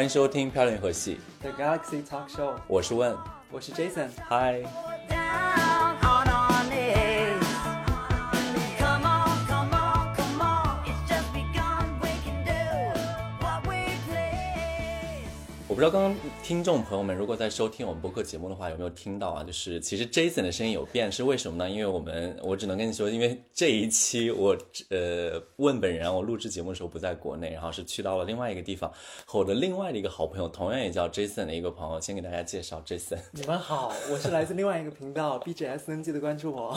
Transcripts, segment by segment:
欢迎收听《漂亮河系》The Galaxy Talk Show，我是问，我是 Jason。嗨，我不知道刚刚听众朋友们如果在收听我们播客节目的话，有没有听到啊？就是其实 Jason 的声音有变，是为什么呢？因为我们我只能跟你说，因为这一期我呃问本人啊，我录制节目的时候不在国内，然后是去到了另外一个地方，和我的另外的一个好朋友，同样也叫 Jason 的一个朋友，先给大家介绍 Jason。你们好，我是来自另外一个频道 BGSN，记得关注我。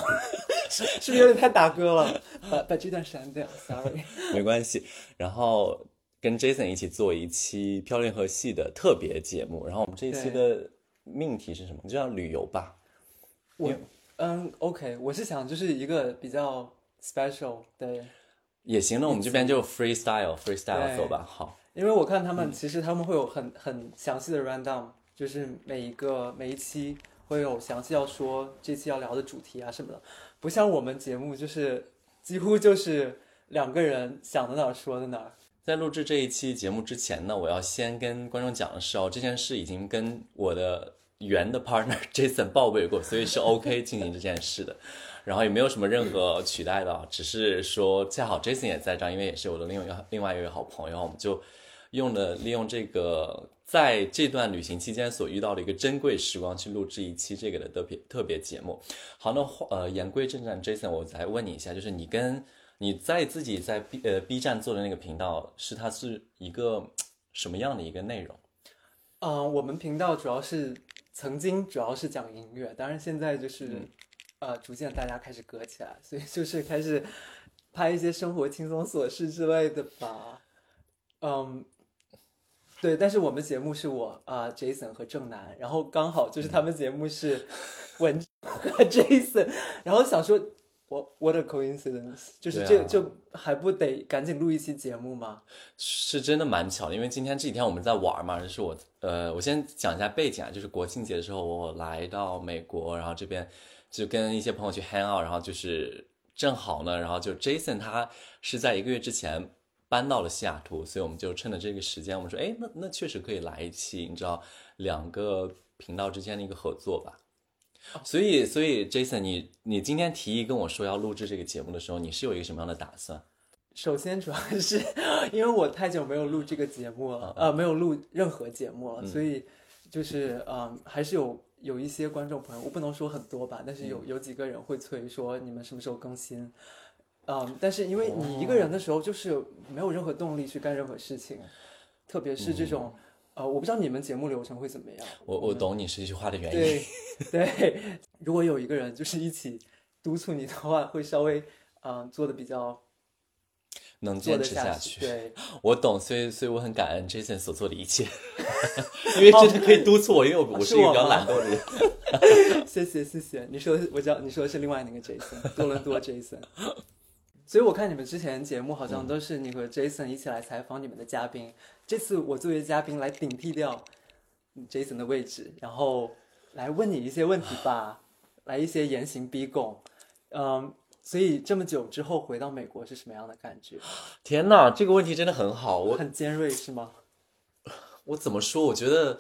是是不是有点太打歌了？把把这段删掉，sorry。没关系。然后跟 Jason 一起做一期《漂亮和戏》的特别节目。然后我们这一期的命题是什么？就叫旅游吧。我嗯，OK，我是想就是一个比较 special 的，也行，那我们这边就 freestyle freestyle 走吧。好，因为我看他们其实他们会有很很详细的 rundown，就是每一个每一期会有详细要说这期要聊的主题啊什么的，不像我们节目就是几乎就是两个人想到哪儿说到哪儿。在录制这一期节目之前呢，我要先跟观众讲的是哦，这件事已经跟我的原的 partner Jason 报备过，所以是 OK 进行这件事的。然后也没有什么任何取代的，只是说恰好 Jason 也在这，因为也是我的另一个另外一位好朋友，我们就用了利用这个在这段旅行期间所遇到的一个珍贵时光去录制一期这个的特别特别节目。好，那呃言归正传，Jason，我再问你一下，就是你跟你在自己在 B 呃 B 站做的那个频道，是它是一个什么样的一个内容？嗯、我们频道主要是曾经主要是讲音乐，当然现在就是、呃逐渐大家开始隔起来，所以 就是开始拍一些生活轻松琐事之类的吧。嗯，对，但是我们节目是我啊、呃 Jason 和正南，然后刚好就是他们节目是文 和 Jason，然后想说。我 what a coincidence，就是这、啊就还不得赶紧录一期节目吗？是真的蛮巧的，因为今天这几天我们在玩嘛，就是我呃，我先讲一下背景啊，就是国庆节的时候我来到美国，然后这边就跟一些朋友去 hang out，然后就是正好呢，然后就 Jason 他是在一个月之前搬到了西雅图，所以我们就趁着这个时间，我们说，哎，那那确实可以来一期，你知道两个频道之间的一个合作吧。所以，所以，Jason，你你今天提议跟我说要录制这个节目的时候，你是有一个什么样的打算？首先，主要是 因为我太久没有录这个节目了，呃，没有录任何节目了，所以就是嗯，还是有有一些观众朋友，我不能说很多吧，但是有有几个人会催说你们什么时候更新，嗯，但是因为你一个人的时候，就是没有任何动力去干任何事情，特别是这种，呃，我不知道你们节目流程会怎么样，我我懂你这句话的原因。对对，如果有一个人就是一起督促你的话，会稍微嗯做的比较能坚持下去。对。我懂，所以所以我很感恩 Jason 所做的一切，因为真的可以督促我，因为我我是一个比较懒惰的人。谢谢谢谢，你说的我知道你说的是另外那个 Jason，多伦多 Jason。所以我看你们之前节目好像都是你和 Jason 一起来采访你们的嘉宾，这次我作为嘉宾来顶替掉 Jason 的位置，然后来问你一些问题吧，来一些严刑逼供。嗯，所以这么久之后回到美国是什么样的感觉？天哪，这个问题真的很好，我很尖锐是吗？我怎么说？我觉得，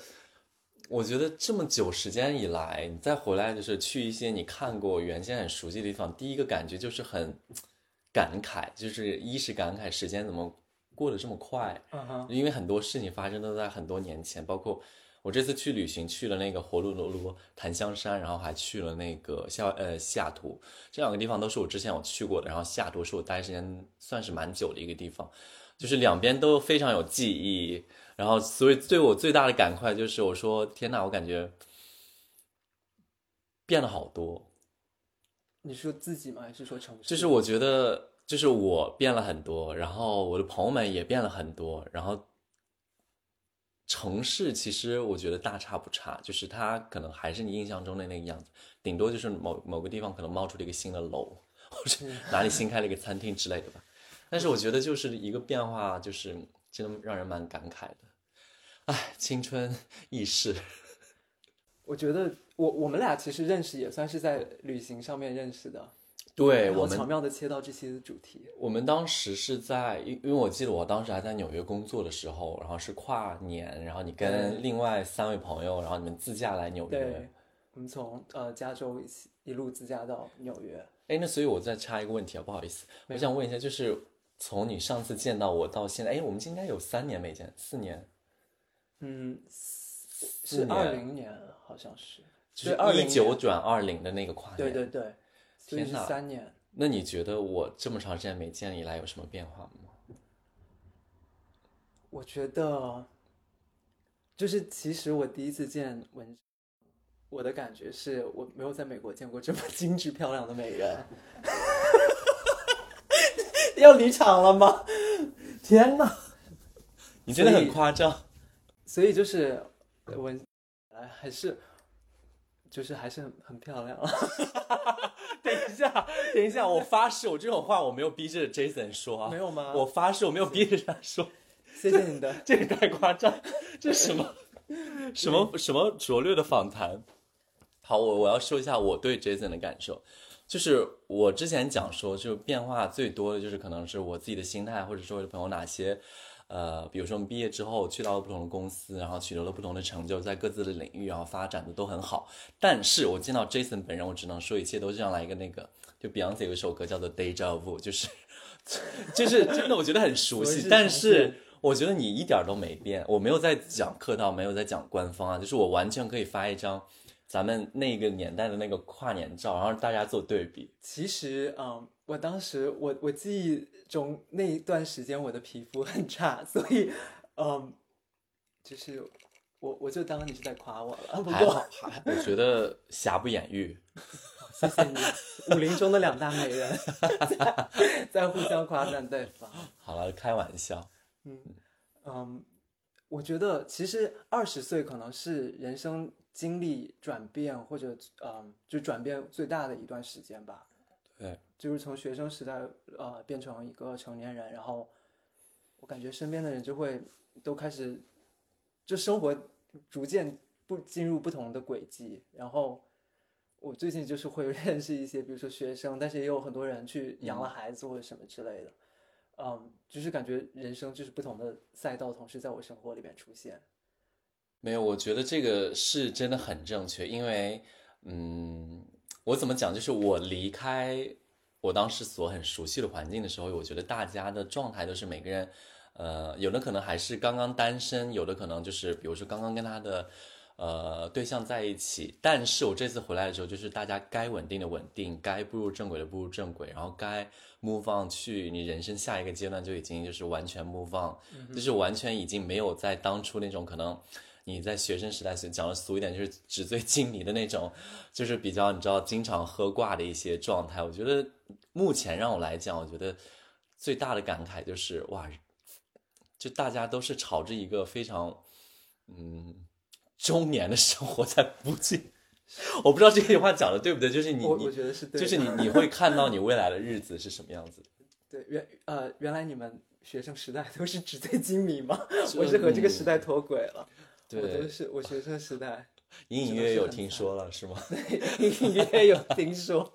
我觉得这么久时间以来，你再回来就是去一些你看过、原先很熟悉的地方，第一个感觉就是很感慨，就是一是感慨时间怎么过得这么快，嗯哼，因为很多事情发生都在很多年前，包括我这次去旅行去了那个活路罗罗檀香山，然后还去了那个西呃西雅图，这两个地方都是我之前有去过的，然后西雅图是我待时间算是蛮久的一个地方，就是两边都非常有记忆，然后所以对我最大的感慨就是我说天呐，我感觉变了好多，你说自己吗？还是说城市？就是我觉得，就是我变了很多，然后我的朋友们也变了很多，然后城市其实我觉得大差不差，就是它可能还是你印象中的那个样子，顶多就是某某个地方可能冒出了一个新的楼，或者哪里新开了一个餐厅之类的吧。但是我觉得就是一个变化，就是真的让人蛮感慨的。哎，青春易逝，我觉得我我们俩其实认识也算是在旅行上面认识的。对我们，巧妙的切到这些的主题。我们当时是在，因因为我记得我当时还在纽约工作的时候，然后是跨年，然后你跟另外三位朋友，然后你们自驾来纽对约。，我们从呃加州一起一路自驾到纽约。哎，那所以我再插一个问题啊，不好意思，我想问一下，就是从你上次见到我到现在，哎，我们应该有三年没见，四年，嗯，是年二零年好像是，就是一九20年转二零的那个跨年。对对对，所以是天年。那你觉得我这么长时间没见以来有什么变化吗？我觉得，就是其实我第一次见文，我的感觉是我没有在美国见过这么 精致漂亮的美人。要离场了吗？天哪！你真的很夸张。所以就是文，哎，还是就是还是很很漂亮。等一下，等一下，我发誓，我这种话我没有逼着 Jason 说啊，没有吗我发誓我没有逼着他说，谢谢你的。这也太夸张，这是什么什么什么拙劣的访谈？好，我我要说一下我对 Jason 的感受，就是我之前讲说，就是变化最多的就是可能是我自己的心态，或者说我的朋友哪些。呃，比如说我们毕业之后去到了不同的公司，然后取得了不同的成就，在各自的领域，然后发展的都很好。但是我见到 Jason 本人，我只能说一切都这样来一个那个，就 Beyonce 有一首歌叫做《Deja Vu》，就是 就是真的我觉得很熟悉，但是我觉得你一点都没变。我没有在讲客套，没有在讲官方啊，就是我完全可以发一张咱们那个年代的那个跨年照，然后大家做对比。其实，嗯，我当时我我记忆中那一段时间我的皮肤很差，所以，嗯，就是我我就当你是在夸我了。不还好过，，还我觉得瑕不掩瑜。谢谢你，武林中的两大美人在 在互相夸赞对方。好了，开玩笑。嗯，我觉得其实二十岁可能是人生经历转变或者嗯，就转变最大的一段时间吧。对，就是从学生时代呃变成一个成年人，然后我感觉身边的人就会都开始，就生活逐渐不进入不同的轨迹，然后我最近就是会 认识一些，比如说学生，但是也有很多人去养了孩子或者什么之类的，嗯，就是感觉人生就是不同的赛道同时在我生活里面出现。没有，我觉得这个是真的很正确，因为，嗯，我怎么讲，就是我离开我当时所很熟悉的环境的时候，我觉得大家的状态都是每个人，呃，有的可能还是刚刚单身，有的可能就是比如说刚刚跟他的呃对象在一起，但是我这次回来的时候，就是大家该稳定的稳定，该步入正轨的步入正轨，然后该 move on 去你人生下一个阶段就已经就是完全 move on，、就是完全已经没有在当初那种可能。你在学生时代讲的俗一点，就是纸醉金迷的那种，就是比较你知道经常喝挂的一些状态。我觉得目前让我来讲，我觉得最大的感慨就是哇，就大家都是朝着一个非常嗯中年的生活在不进。我不知道这句话讲的对不对，就是你你我我觉得是对的，就是你你会看到你未来的日子是什么样子的。对原呃原来你们学生时代都是纸醉金迷吗？我是和这个时代脱轨了。我都对，是我学生时代 隐隐约约有听说了是吗？隐隐约有听说。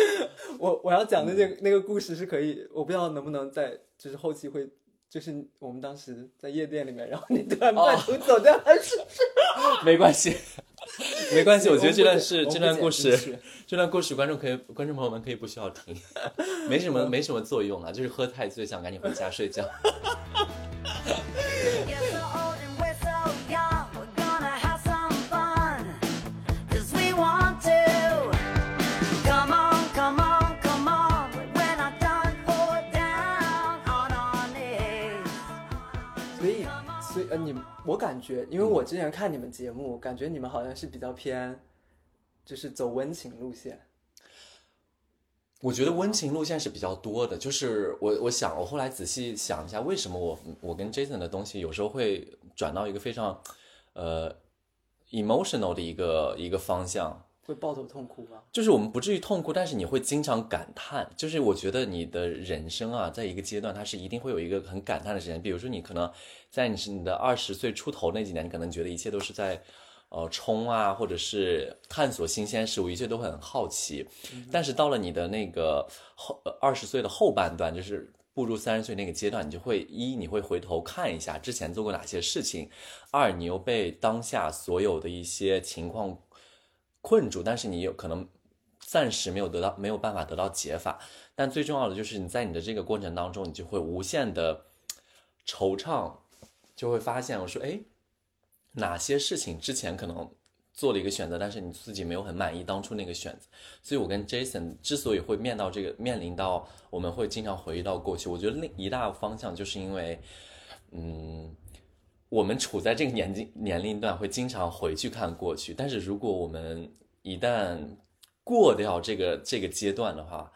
我我要讲的那个那个故事是可以，我不知道能不能在就是后期会，就是我们当时在夜店里面，然后你突然半途走掉，还是没关系，没关系。我觉得这段是这段故事，这段故事观众可以观众朋友们可以不需要听，没什么没什么作用啊，就是喝太醉想赶紧回家睡觉。呃你我感觉，因为我之前看你们节目，感觉你们好像是比较偏，就是走温情路线。我觉得温情路线是比较多的，就是我我想我后来仔细想一下，为什么我我跟 Jason 的东西有时候会转到一个非常呃 emotional 的一个一个方向，会抱头痛哭吗？就是我们不至于痛哭，但是你会经常感叹。就是我觉得你的人生啊，在一个阶段，它是一定会有一个很感叹的时间。比如说，你可能在你是你的二十岁出头那几年，你可能觉得一切都是在，呃冲啊，或者是探索新鲜事物，一切都会很好奇。但是到了你的那个后二十岁的后半段，就是步入三十岁那个阶段，你就会一你会回头看一下之前做过哪些事情，二你又被当下所有的一些情况困住，但是你有可能暂时没有得到没有办法得到解法。但最重要的就是你在你的这个过程当中，你就会无限的惆怅，就会发现我说，哎，哪些事情之前可能做了一个选择，但是你自己没有很满意当初那个选择。所以我跟 Jason 之所以会面到这个面临到我们会经常回忆到过去，我觉得另一大方向就是因为，嗯。我们处在这个年纪年龄段，会经常回去看过去。但是如果我们一旦过掉这个这个阶段的话，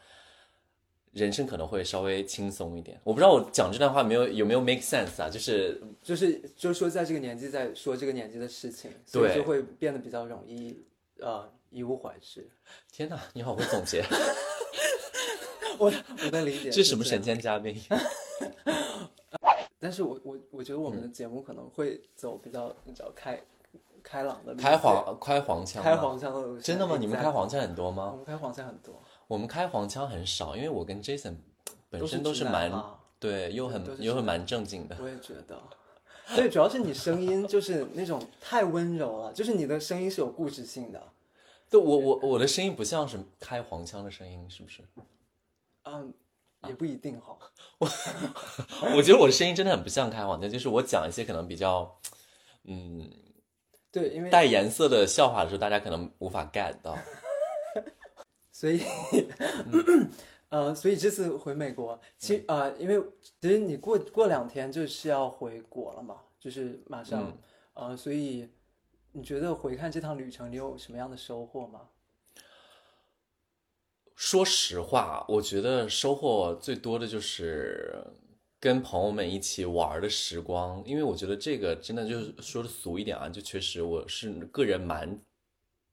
人生可能会稍微轻松一点。我不知道我讲这段话没有有没有 make sense 啊？就是就是就是说，在这个年纪在说这个年纪的事情，所以对就会变得比较容易呃一无怀事。天哪，你好会总结，我我能理解 这是什么神？仙嘉宾？但是我我我觉得我们的节目可能会走比较你知道开开朗的路开黄开黄腔？开黄腔的路线。真的吗？你们开黄腔很多吗我吗？们开黄腔很多，我们开黄腔很少，因为我跟 Jason 本身都是蛮对，又很又很蛮正经的。我也觉得。对，主要是你声音就是那种太温柔了，就是你的声音是有故事性的。对我我我的声音不像是开黄腔的声音，是不是？嗯，也不一定哈。我 我觉得我的声音真的很不像开黄腔，就是我讲一些可能比较，嗯，对，因为带颜色的笑话的时候，大家可能无法 get 到。所以，呃，所以这次回美国，其实呃，因为其实你过过两天就是要回国了嘛，就是马上，呃，所以你觉得回看这趟旅程，你有什么样的收获吗？说实话，我觉得收获最多的就是跟朋友们一起玩儿的时光，因为我觉得这个真的就是说的俗一点啊，就确实我是个人蛮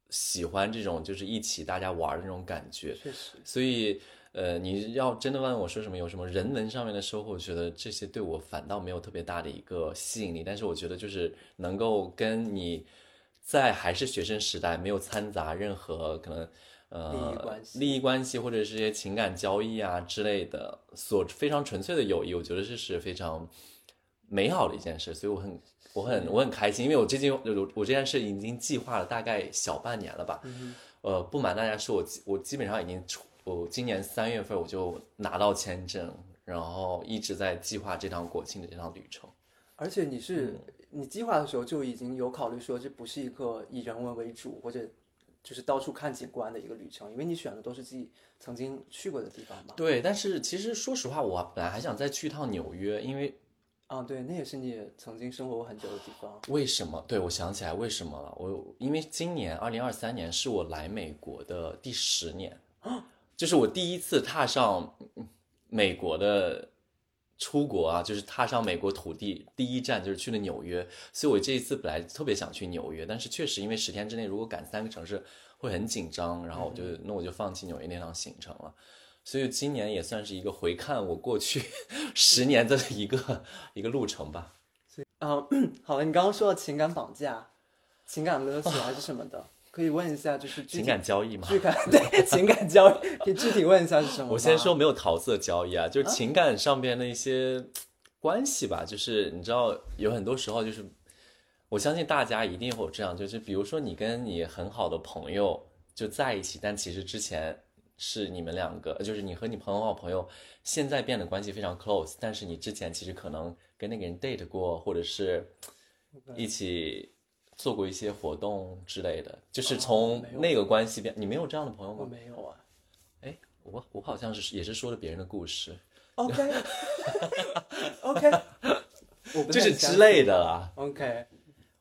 喜欢这种就是一起大家玩儿的那种感觉。确实，所以，呃，你要真的问我说什么有什么人文上面的收获，我觉得这些对我反倒没有特别大的一个吸引力。但是我觉得就是能够跟你在还是学生时代没有掺杂任何可能呃利益关系利益关系或者是一些情感交易啊之类的，所非常纯粹的友谊，我觉得这是非常美好的一件事。所以我很我很我很开心，因为我最近我我这件事已经计划了大概小半年了吧。呃，不瞒大家说，我基我基本上已经出，我今年三月份我就拿到签证，然后一直在计划这趟国庆的这趟旅程。而且你是、嗯你计划的时候就已经有考虑说，这不是一个以人文为主或者就是到处看景观的一个旅程，因为你选的都是自己曾经去过的地方嘛。对，但是其实说实话，我本来还想再去一趟纽约，因为啊，对，那也是你曾经生活过很久的地方。为什么？对，我想起来为什么了。我因为今年二零二三年是我来美国的第十年，啊就是我第一次踏上嗯美国的出国啊，就是踏上美国土地，第一站就是去了纽约。所以我这一次本来特别想去纽约，但是确实因为十天之内如果赶三个城市会很紧张，然后我就、那我就放弃纽约那趟行程了。所以今年也算是一个回看我过去 十年的一个一个路程吧。所以啊，好了，你刚刚说到情感绑架、情感勒索还是什么的，可以问一下，就是情感交易嘛，具感 对情感交易，可以具体问一下是什么？我先说没有桃色交易啊，就是情感上边的一些关系吧，就是你知道有很多时候就是，我相信大家一定会有这样，就是比如说你跟你很好的朋友就在一起，但其实之前是你们两个，就是你和你朋友好朋友现在变得关系非常 close，但是你之前其实可能跟那个人 date 过，或者是一起做过一些活动之类的，就是从那个关系变，你没有这样的朋友吗我？没有啊。哎，我我好像是也是说了别人的故事，OK OK，我不就是之类的啦。OK，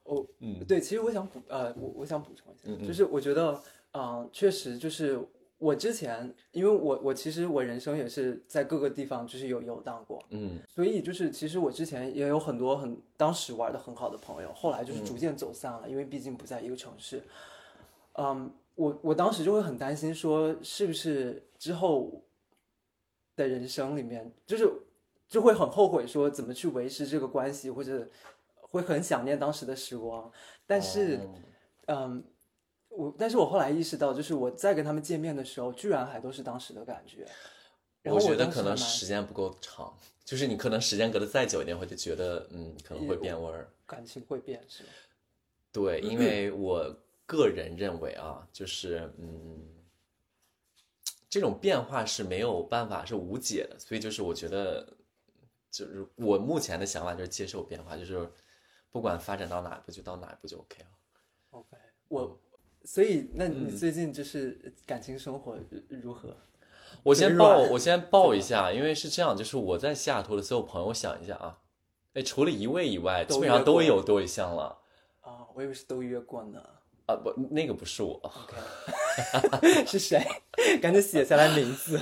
我嗯对，其实我想补呃，我我想补充一下，嗯嗯就是我觉得嗯、呃确实就是我之前，因为我我其实我人生也是在各个地方就是有游荡过，嗯所以就是其实我之前也有很多很当时玩的很好的朋友，后来嗯就是逐渐走散了，因为毕竟不在一个城市。嗯，我我当时就会很担心，说是不是之后的人生里面，就是就会很后悔，说怎么去维持这个关系，或者会很想念当时的时光。但是，哦嗯，我但是我后来意识到，就是我在跟他们见面的时候，居然还都是当时的感觉。然后我觉得可能时间不够长，就是你可能时间隔得再久一点，会就觉得嗯可能会变味儿。感情会变是吗？对，因为我个人认为啊，就是嗯，这种变化是没有办法是无解的，所以就是我觉得，就是我目前的想法就是接受变化，就是不管发展到哪一步就到哪一步就 OK 了。OK，我所以那嗯你最近就是感情生活如何？我先报，我先报一下，因为是这样，就是我在西雅图的所有朋友，我想一下啊，哎，除了一位以外，基本上都有对象了啊，我以为是都约过呢。啊，不，那个不是我，OK，是谁？赶紧写下来名字。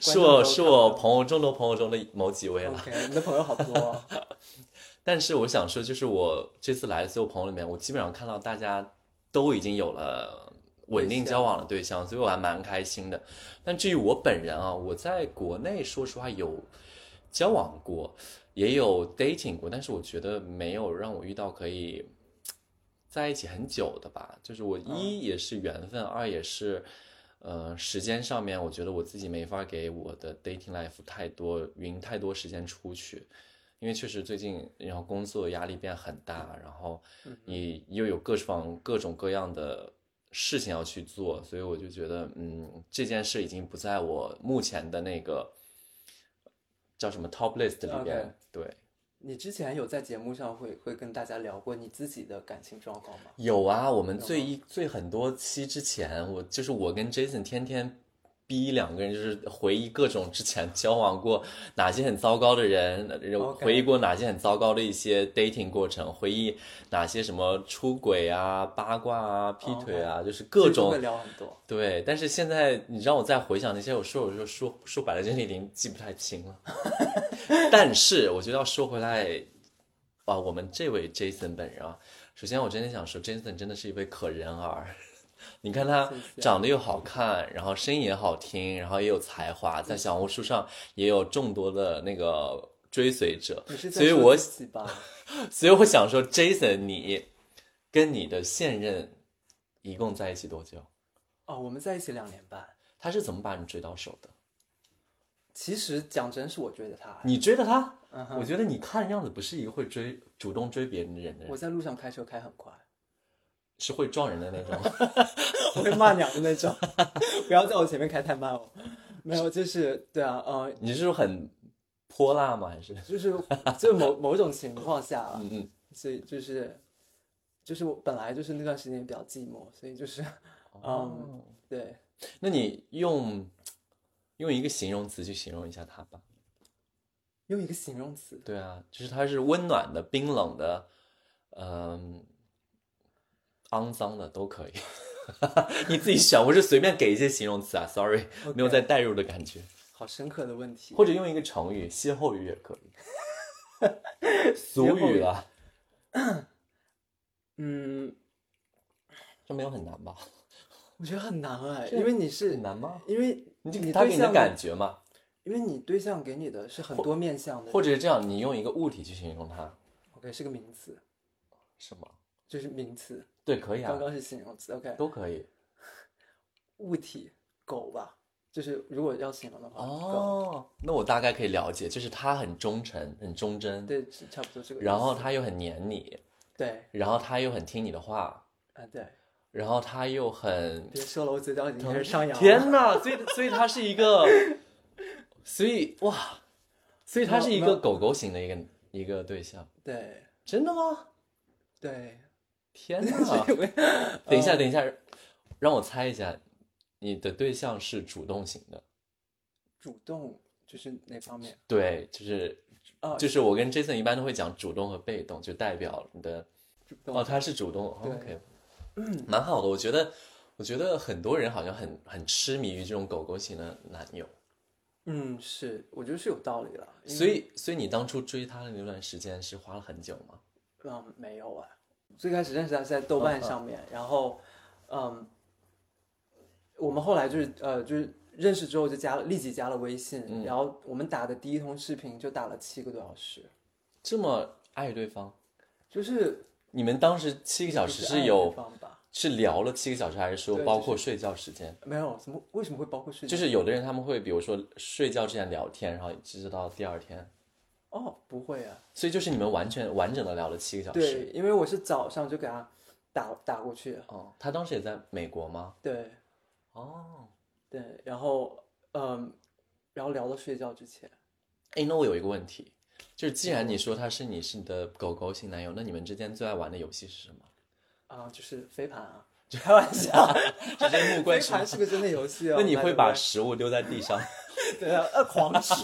是我是我朋友众多朋友中的某几位了。OK，你的朋友好多哦。但是我想说，就是我这次来的所有朋友里面，我基本上看到大家都已经有了稳定交往的对象，所以我还蛮开心的。但至于我本人啊，我在国内说实话有交往过，也有 dating 过，但是我觉得没有让我遇到可以在一起很久的吧。就是我一也是缘分，二也是。呃，时间上面，我觉得我自己没法给我的 dating life 太多匀太多时间出去，因为确实最近，然后工作压力变很大，然后你又有各方各种各样的事情要去做，所以我就觉得，嗯，这件事已经不在我目前的那个叫什么 top list 里边对，你之前有在节目上会会跟大家聊过你自己的感情状况吗？有啊，我们最一最很多期之前，我就是我跟 Jason 天天逼两个人，就是回忆各种之前交往过哪些很糟糕的人，回忆过哪些很糟糕的一些 dating 过程，回忆哪些什么出轨啊、八卦啊、劈腿啊，就是各种会聊很多。对。但是现在你让我再回想那些，我说我说说说白了，真的已经记不太清了。但是我觉得要说回来，啊，我们这位 Jason 本人啊，首先我真的想说，Jason 真的是一位可人儿。你看他长得又好看，然后声音也好听，然后也有才华，在小红书上也有众多的那个追随者所以我说自己吧？所以我想说，Jason，你跟你的现任一共在一起多久？哦，我们在一起两年半。他是怎么把你追到手的？其实讲真，是我追的他。你追的他？我觉得你看样子不是一个会追、主动追别人的人，我在路上开车开很快，是会撞人的那种。我 会骂娘的那种。不要在我前面开太慢哦。没有，就是对啊，呃，你是很泼辣吗？还是？就是就某某种情况下啊，嗯嗯。所以就是就是我本来就是那段时间比较寂寞，所以就是哦嗯，对，那你用用一个形容词去形容一下他吧。用一个形容词，对啊，就是它是温暖的、冰冷的，嗯、肮脏的都可以。你自己选，我是随便给一些形容词啊，sorry，没有在代入的感觉。好深刻的问题。或者用一个成语，歇后语也可以。俗语了，嗯，这没有很难吧？我觉得很难哎，因为你是很难吗？因为你他给你的感觉嘛，因为你对象给你的是很多面向的，或者是这样，你用一个物体去形容它，OK 是个名词，是吗？就是名词，对，可以啊。刚，刚是形容词，OK。都可以。物体狗吧，就是如果要形容的话，哦，那我大概可以了解，就是它很忠诚，很忠贞，对，差不多这个。然后它又很黏你，对。然后它又很听你的话，啊对，然后他又很别说了，我嘴角已经开始上扬。天哪！所以所以他是一个，所以哇，所以他是一个狗狗型的一个一个对象，对。真的吗？对，天 哪！等一下，等一下，让我猜一下，你的对象是主动型的？主动就是哪方面？对，就是啊，就是我跟 Jason 一般都会讲主动和被动，就代表你的主哦，他是主动，OK，蛮好的。我觉得，我觉得很多人好像很很痴迷于这种狗狗型的男友，嗯，是，我觉得是有道理的。所以所以你当初追他的那段时间是花了很久吗？嗯，没有啊。最开始认识他是在豆瓣上面，然后，嗯，我们后来就是呃，就是认识之后就加了，立即加了微信，嗯然后我们打的第一通视频就打了七个多小时，这么爱对方，就是你们当时七个小时就是有方吧？是聊了七个小时，还是说对包括睡觉时间？没有什么，为什么会包括睡觉？就是有的人他们会，比如说睡觉之前聊天，然后一直到第二天，哦，不会啊。所以就是你们完全完整的聊了七个小时。对，因为我是早上就给他打打过去。哦，他当时也在美国吗？对哦，对，然后嗯，然后聊到睡觉之前。哎，那我有一个问题，就是既然你说他是你是你的狗狗型男友，那你们之间最爱玩的游戏是什么？啊，就是飞盘啊，开玩笑，直接木棍飞盘？是个真的游戏哦。那你会把食物丢在地上？对啊，呃，狂吃。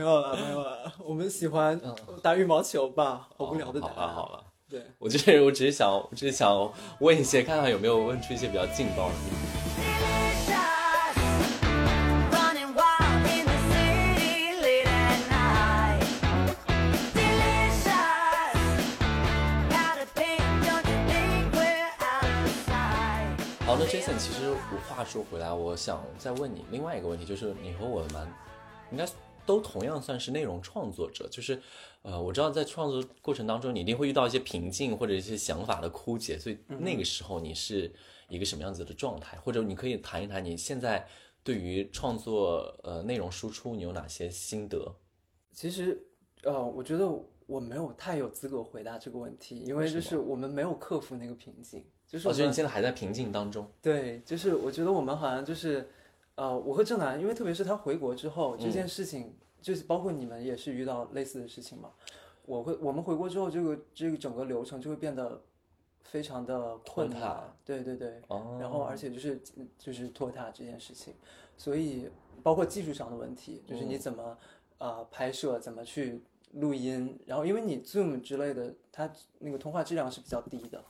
没有了，没有了。我们喜欢打羽毛球吧，好无聊的打、好了好了，对我就是我只是想，我只是想问一些，看看有没有问出一些比较劲爆的。好的，Jason，其实话说回来，我想再问你另外一个问题，就是你和我蛮应该都同样算是内容创作者，就是呃，我知道在创作过程当中，你一定会遇到一些瓶颈或者一些想法的枯竭，所以那个时候你是一个什么样子的状态？或者你可以谈一谈你现在对于创作呃内容输出你有哪些心得？其实呃，我觉得我没有太有资格回答这个问题，因为就是我们没有克服那个瓶颈，就是我觉得你现在还在瓶颈当中。对，就是我觉得我们好像就是，呃，我和郑楠，因为特别是他回国之后，这嗯件事情、就是包括你们也是遇到类似的事情嘛。我会，我们回国之后，这个这个整个流程就会变得非常的困难。对对对，哦然后而且就是就是拖沓这件事情，所以包括技术上的问题，就是你怎么、呃拍摄，怎么去录音，然后因为你 Zoom 之类的，它那个通话质量是比较低的，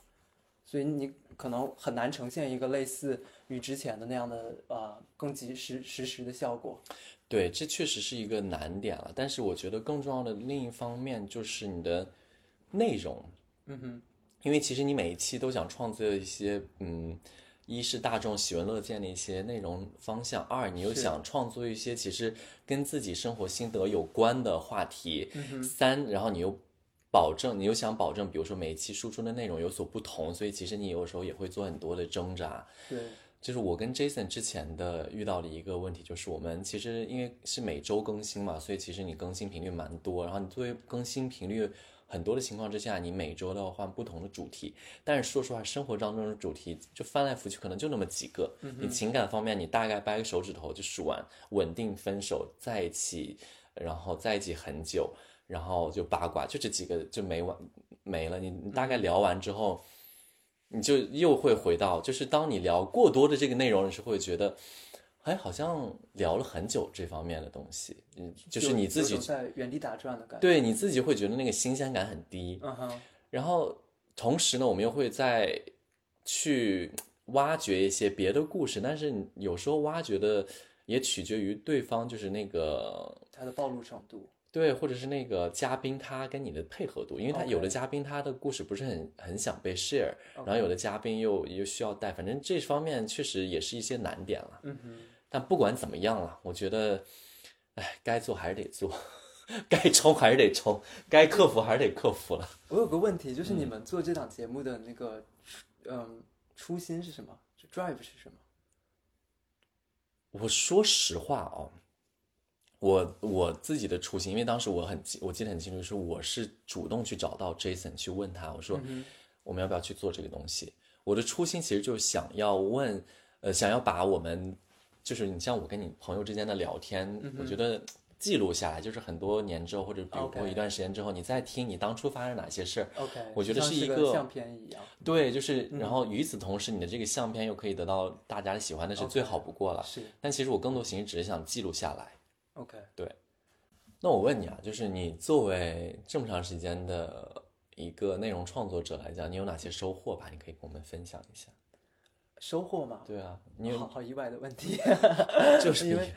所以你可能很难呈现一个类似于之前的那样的呃更及时实时的效果。对，这确实是一个难点了。但是我觉得更重要的另一方面就是你的内容，嗯哼，因为其实你每一期都想创作一些，嗯，一是大众喜闻乐见的一些内容方向，二你又想创作一些其实跟自己生活心得有关的话题，嗯三，然后你又保证，你又想保证，比如说每一期输出的内容有所不同，所以其实你有时候也会做很多的挣扎。对，就是我跟 Jason 之前的遇到的一个问题，就是我们其实因为是每周更新嘛，所以其实你更新频率蛮多，然后你作为更新频率很多的情况之下，你每周都要换不同的主题。但是说实话，生活当中的主题就翻来覆去，可能就那么几个。你情感方面，你大概掰个手指头就数完，稳定分手，在一起，然后在一起很久，然后就八卦，就这几个就没完没了。你你大概聊完之后。你就又会回到，就是当你聊过多的这个内容的时候，会觉得，哎，好像聊了很久这方面的东西，嗯，就是你自己在原地打转的感觉。对你自己会觉得那个新鲜感很低，嗯哼，然后同时呢，我们又会再去挖掘一些别的故事，但是有时候挖掘的也取决于对方，就是那个他的暴露程度。对，或者是那个嘉宾他跟你的配合度，因为他有的嘉宾他的故事不是很很想被 share，然后有的嘉宾又又需要带，反正这方面确实也是一些难点了。嗯哼，但不管怎么样了，我觉得，哎，该做还是得做，该冲还是得冲，该克服还是得克服了。我有个问题，就是你们做这档节目的那个，嗯，初心是什么？就 drive 是什么？我说实话哦，我我自己的初心，因为当时我很记我记得很清楚，是我是主动去找到 Jason 去问他，我说、我们要不要去做这个东西？我的初心其实就是想要问，呃，想要把我们就是你像我跟你朋友之间的聊天，我觉得记录下来，就是很多年之后，或者比如说一段时间之后，你再听你当初发生哪些事儿 OK，我觉得是一个是相片一样。对，就是，然后与此同时，你的这个相片又可以得到大家的喜欢，那是最好不过了。是但其实我更多形式只是想记录下来。OK，对那我问你啊，就是你作为这么长时间的一个内容创作者来讲，你有哪些收获吧？你可以跟我们分享一下。收获吗？对啊，你有好好意外的问题，就是因为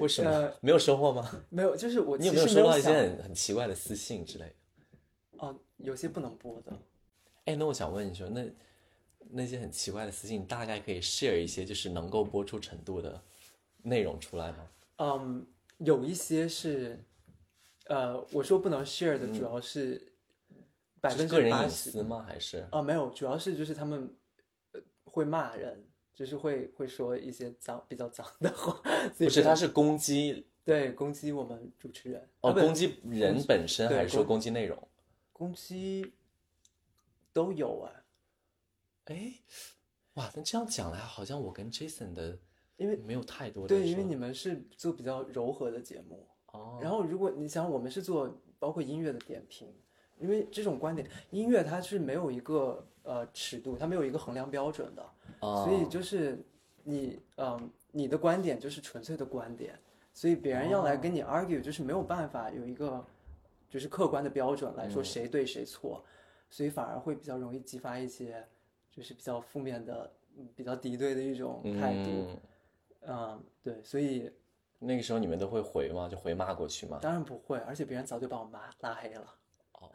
为什么、呃没有收获吗？没有，就是我你有没有收到一些很很奇怪的私信之类的？哦，有些不能播的。哎，那我想问你说，那那些很奇怪的私信，大概可以 share 一些就是能够播出程度的内容出来吗？嗯，有一些是，呃，我说不能 share 的主要是百分之八十。吗？还是哦，没有，主要是就是他们呃会骂人，就是会会说一些脏比较脏的话，不是？他是攻击对攻击我们主持人哦，攻击人本身，还是说攻攻击内容？攻击都有啊，哎，哇，那这样讲来，好像我跟 Jason 的因为没有太多的对，因为你们是做比较柔和的节目，哦，然后如果你想我们是做包括音乐的点评，因为这种观点音乐它是没有一个呃尺度，它没有一个衡量标准的，哦。所以就是你嗯、你的观点就是纯粹的观点，所以别人要来跟你 argue 就是没有办法有一个就是客观的标准来说谁对谁错，所以反而会比较容易激发一些就是比较负面的、嗯比较敌对的一种态度。嗯，嗯，对，所以那个时候你们都会回吗？就回骂过去吗？当然不会，而且别人早就把我妈拉黑了。哦，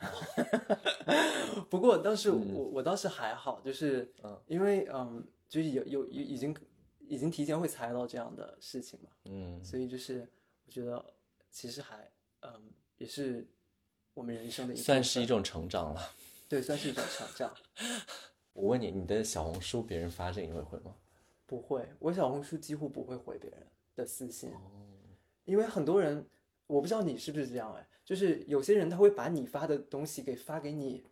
不过当时我、我倒是还好，就是嗯因为嗯，就是有有有已经已经提前会猜到这样的事情嘛，嗯，所以就是我觉得其实还嗯也是我们人生的一算是一种成长了。对，算是一种成长。我问你，你的小红书别人发这你会回吗？不会，我小红书几乎不会回别人的私信，哦因为很多人，我不知道你是不是这样哎，就是有些人他会把你发的东西给发给你，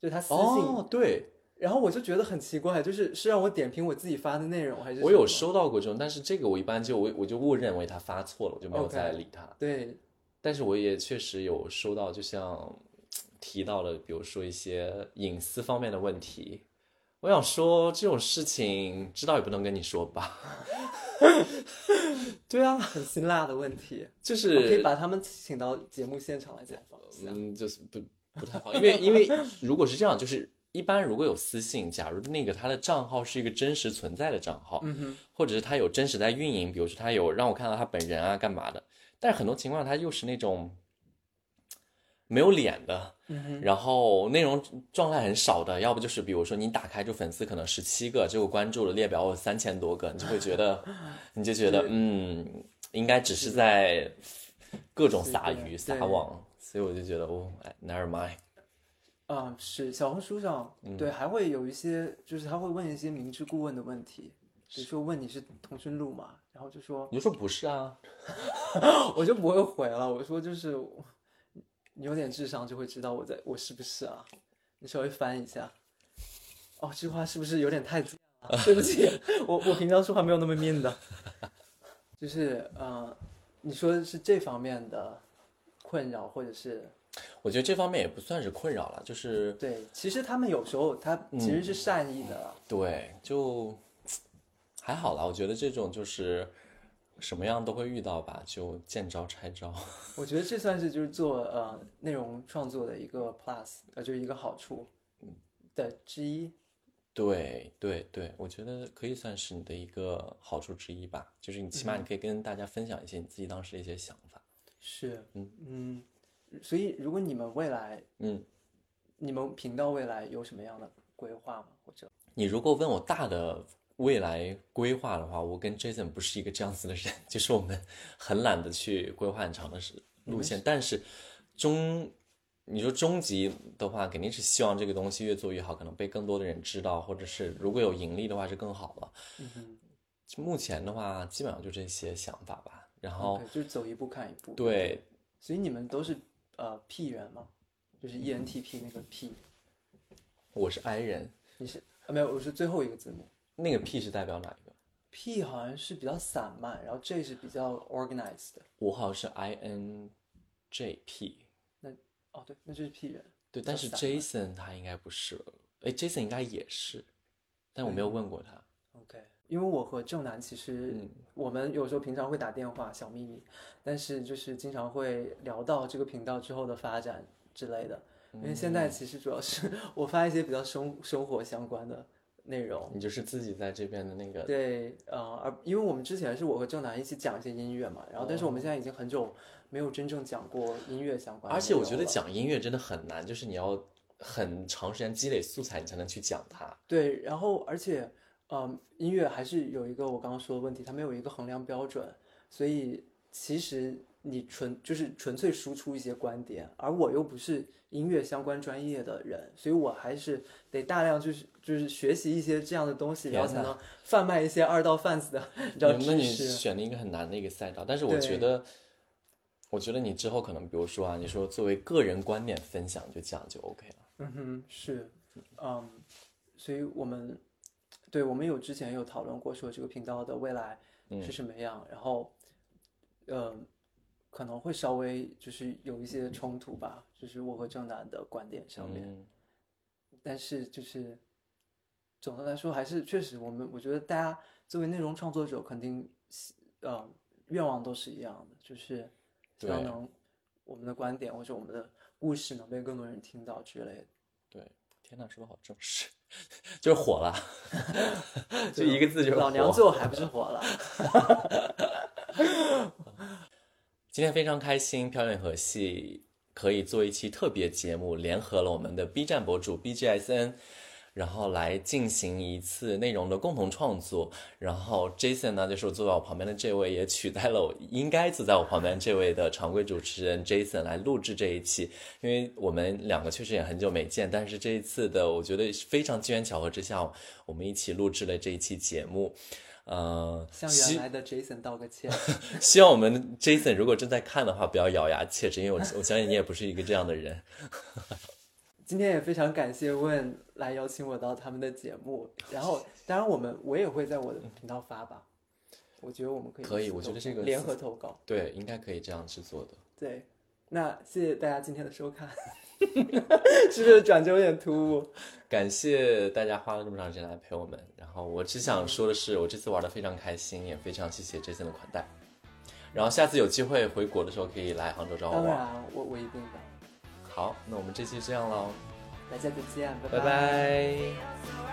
就是他私信，哦，对，然后我就觉得很奇怪，就是是让我点评我自己发的内容，还是我有收到过这种，但是这个我一般就我我就误认为他发错了，我就没有再理他。对但是我也确实有收到，就像提到了，比如说一些隐私方面的问题。我想说这种事情，知道也不能跟你说吧？对啊，很辛辣的问题，就我可以把他们请到节目现场来采访一下。嗯，就是不不太好，因为因为如果是这样，就是一般如果有私信，假如那个他的账号是一个真实存在的账号，嗯哼，或者是他有真实在运营，比如说他有让我看到他本人啊，干嘛的？但是很多情况他又是那种没有脸的，嗯，然后内容状态很少的，要不就是比如说你打开就粉丝可能十七个，结果关注了列表有三千多个，你就会觉得，你就觉得嗯，应该只是在各种撒鱼撒网，所以我就觉得哦哎，never mind，啊、是小红书上，嗯。对，还会有一些，就是他会问一些明知故问的问题，比如说问你是通讯录嘛，然后就说你就说不是啊，我就不会回了，我说就是你有点智商就会知道我在我是不是啊，你稍微翻一下。哦，这句话是不是有点太？对不起，我我平常说话没有那么 mean 的。就是呃，你说的是这方面的困扰，或者是我觉得这方面也不算是困扰了，就是对，其实他们有时候他其实是善意的啦。对，就 还好啦。我觉得这种就是什么样都会遇到吧，就见招拆招。我觉得这算是就是做呃内容创作的一个 plus，呃，就是一个好处的之一。对对对，我觉得可以算是你的一个好处之一吧，就是你起码你可以跟大家分享一些你自己当时的一些想法。是，嗯嗯，所以如果你们未来，嗯，你们频道未来有什么样的规划吗？或者你如果问我大的未来规划的话，我跟 Jason 不是一个这样子的人，就是我们很懒得去规划很长的时路线，但是中。你说终极的话，肯定是希望这个东西越做越好，可能被更多的人知道，或者是如果有盈利的话是更好了。嗯，目前的话，基本上就这些想法吧。然后就是走一步看一步。，对，所以你们都是呃 P 人吗？就是 E ENTP 那个 P，我是 I 人，你是啊没有，我是最后一个字母。那个 P 是代表哪一个？P 好像是比较散漫，然后 J 是比较 organized 的。我好像是 I N J P，那哦，对，那就是 P 人。对，但是 Jason 他应该不是，哎，Jason 应该也是，但我没有问过他。OK，因为我和正南其实嗯我们有时候平常会打电话小秘密，但是就是经常会聊到这个频道之后的发展之类的。因为现在其实主要是 我发一些比较生生活相关的内容。你就是自己在这边的那个，对，呃，而因为我们之前是我和郑楠一起讲一些音乐嘛，然后但是我们现在已经很久没有真正讲过音乐相关。而且我觉得讲音乐真的很难，就是你要很长时间积累素材，你才能去讲它。对，然后而且，嗯，音乐还是有一个我刚刚说的问题，它没有一个衡量标准，所以其实你纯就是纯粹输出一些观点，而我又不是音乐相关专业的人，所以我还是得大量就是就是学习一些这样的东西，然后才能贩卖一些二道贩子的你知道那你。选了一个很难的一个赛道，但是我觉得，我觉得你之后可能，比如说啊，你说作为个人观点分享，就这样就 OK 了。嗯哼，是，嗯，所以我们对我们有之前有讨论过，说这个频道的未来嗯是什么样，然后，呃，可能会稍微就是有一些冲突吧，就是我和郑楠的观点上面，嗯，但是就是总的来说，还是确实我们我觉得大家作为内容创作者，肯定呃愿望都是一样的，就是希望能我们的观点或者我们的故事能被更多人听到之类的。对，天呐，说的好正式，就是火了，就一个字就是老娘最后还不是火了。今天非常开心，漂亮和系可以做一期特别节目，联合了我们的 B 站博主 BGSN，然后来进行一次内容的共同创作。然后 Jason 呢，就是坐在我旁边的这位，也取代了我应该坐在我旁边这位的常规主持人 Jason 来录制这一期。因为我们两个确实也很久没见，但是这一次的，我觉得非常机缘巧合之下，我们一起录制了这一期节目。呃，向原来的 Jason 道个歉。希望我们 Jason 如果正在看的话，不要咬牙切齿，因为我 我相信你也不是一个这样的人。今天也非常感谢问来邀请我到他们的节目，然后当然我们我也会在我的频道发吧。我觉得我们可以可以我觉得这个联合投稿。对，应该可以这样去做的。对，那谢谢大家今天的收看，是不是转折有点突兀？感谢大家花了这么长时间来陪我们。然后我只想说的是，我这次玩的非常开心，也非常谢谢 Jason 的款待。然后下次有机会回国的时候，可以来杭州找我玩。当然，我我一定的。好，那我们这期这样喽，大家再见，拜拜。